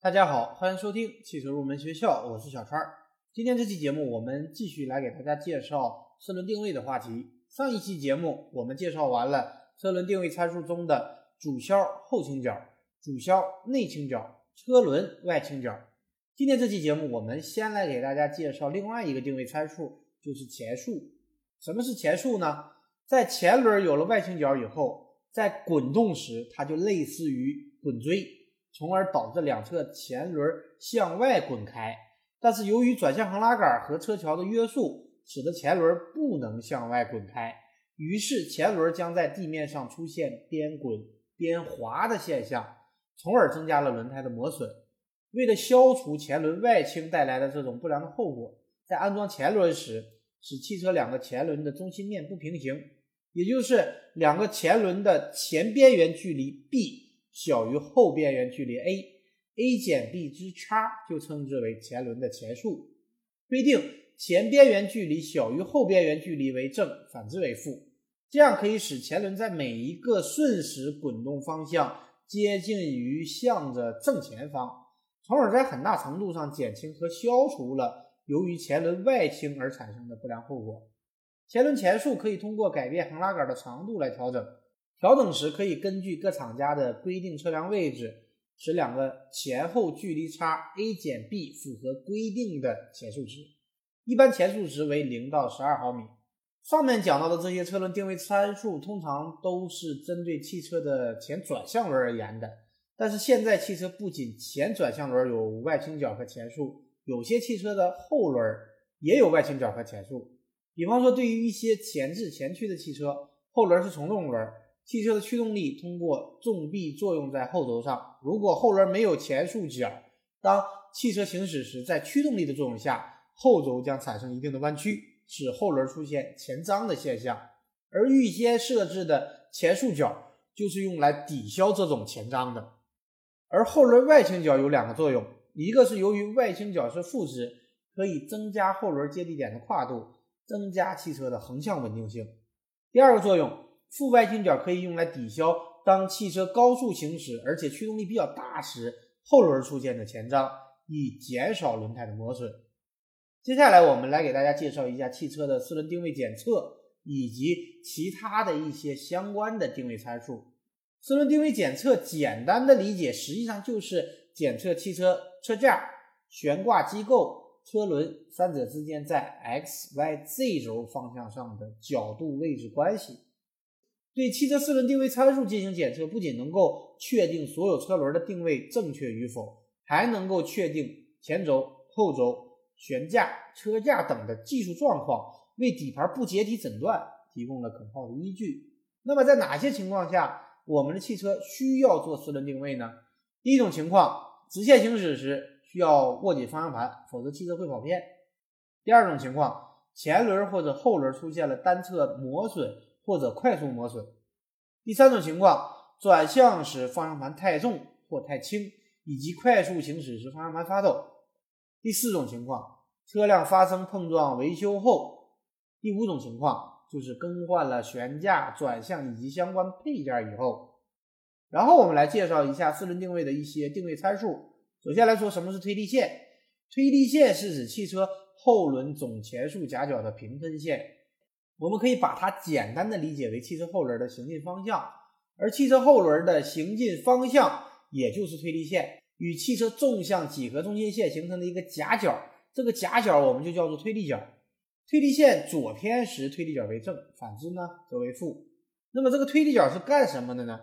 大家好，欢迎收听汽车入门学校，我是小川。今天这期节目，我们继续来给大家介绍车轮定位的话题。上一期节目我们介绍完了车轮定位参数中的主销后倾角、主销内倾角、车轮外倾角。今天这期节目，我们先来给大家介绍另外一个定位参数，就是前束。什么是前束呢？在前轮有了外倾角以后，在滚动时，它就类似于滚锥，从而导致两侧前轮向外滚开。但是由于转向横拉杆和车桥的约束，使得前轮不能向外滚开，于是前轮将在地面上出现边滚边滑的现象，从而增加了轮胎的磨损。为了消除前轮外倾带来的这种不良的后果，在安装前轮时，使汽车两个前轮的中心面不平行，也就是两个前轮的前边缘距离 b 小于后边缘距离 a，a 减 b 之差就称之为前轮的前束。规定前边缘距离小于后边缘距离为正，反之为负，这样可以使前轮在每一个瞬时滚动方向接近于向着正前方。从而在很大程度上减轻和消除了由于前轮外倾而产生的不良后果。前轮前束可以通过改变横拉杆的长度来调整，调整时可以根据各厂家的规定车辆位置，使两个前后距离差 a 减 b 符合规定的前束值。一般前束值为零到十二毫米。上面讲到的这些车轮定位参数，通常都是针对汽车的前转向轮而言的。但是现在汽车不仅前转向轮有外倾角和前束，有些汽车的后轮也有外倾角和前束。比方说，对于一些前置前驱的汽车，后轮是从动轮，汽车的驱动力通过重臂作用在后轴上。如果后轮没有前束角，当汽车行驶时，在驱动力的作用下，后轴将产生一定的弯曲，使后轮出现前张的现象。而预先设置的前束角就是用来抵消这种前张的。而后轮外倾角有两个作用，一个是由于外倾角是负值，可以增加后轮接地点的跨度，增加汽车的横向稳定性；第二个作用，负外倾角可以用来抵消当汽车高速行驶而且驱动力比较大时，后轮出现的前张，以减少轮胎的磨损。接下来我们来给大家介绍一下汽车的四轮定位检测以及其他的一些相关的定位参数。四轮定位检测简单的理解，实际上就是检测汽车车架、悬挂机构、车轮三者之间在 x、y、z 轴方向上的角度位置关系。对汽车四轮定位参数进行检测，不仅能够确定所有车轮的定位正确与否，还能够确定前轴、后轴、悬架、车架等的技术状况，为底盘不解体诊断提供了可靠的依据。那么，在哪些情况下？我们的汽车需要做四轮定位呢？第一种情况，直线行驶时需要握紧方向盘，否则汽车会跑偏。第二种情况，前轮或者后轮出现了单侧磨损或者快速磨损。第三种情况，转向时方向盘太重或太轻，以及快速行驶时方向盘发抖。第四种情况，车辆发生碰撞维修后。第五种情况。就是更换了悬架、转向以及相关配件以后，然后我们来介绍一下四轮定位的一些定位参数。首先来说，什么是推力线？推力线是指汽车后轮总前束夹角的平分线。我们可以把它简单的理解为汽车后轮的行进方向，而汽车后轮的行进方向也就是推力线与汽车纵向几何中心线形成的一个夹角，这个夹角我们就叫做推力角。推力线左偏时，推力角为正；反之呢，则为负。那么这个推力角是干什么的呢？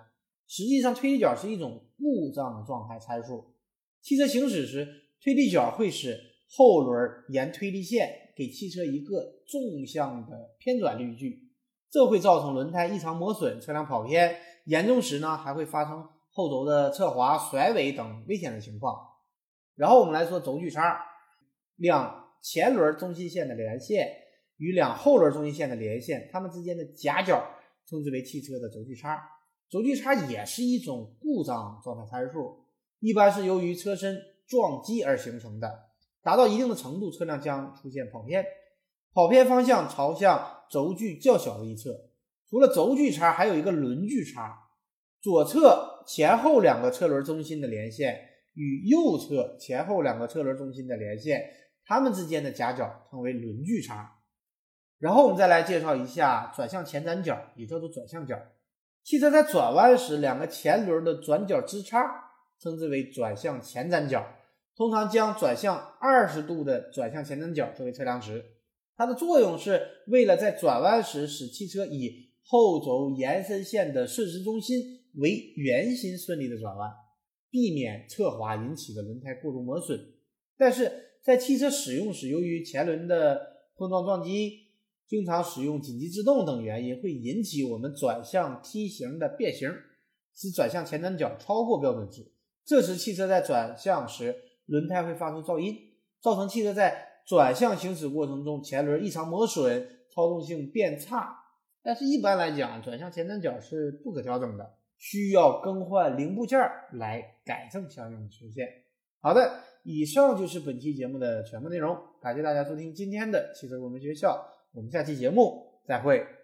实际上，推力角是一种故障状态参数。汽车行驶时，推力角会使后轮沿推力线给汽车一个纵向的偏转力矩，这会造成轮胎异常磨损、车辆跑偏，严重时呢，还会发生后轴的侧滑、甩尾等危险的情况。然后我们来说轴距差，两。前轮中心线的连线与两后轮中心线的连线，它们之间的夹角称之为汽车的轴距差。轴距差也是一种故障状态参数，一般是由于车身撞击而形成的。达到一定的程度，车辆将出现跑偏，跑偏方向朝向轴距较小的一侧。除了轴距差，还有一个轮距差。左侧前后两个车轮中心的连线与右侧前后两个车轮中心的连线，它们之间的夹角称为轮距差。然后我们再来介绍一下转向前展角，也叫做转向角。汽车在转弯时，两个前轮的转角之差称之为转向前展角。通常将转向二十度的转向前展角作为测量值，它的作用是为了在转弯时使汽车以后轴延伸线的顺时中心为圆心顺利的转弯，避免侧滑引起的轮胎过度磨损。但是在汽车使用时，由于前轮的碰撞撞击，经常使用紧急制动等原因，会引起我们转向梯形的变形，使转向前展角超过标准值。这时汽车在转向时，轮胎会发出噪音，造成汽车在转向行驶过程中前轮异常磨损，操纵性变差。但是，一般来讲，转向前三角是不可调整的，需要更换零部件来改正相应的缺陷。好的，以上就是本期节目的全部内容，感谢大家收听今天的汽车入门学校。我们下期节目再会。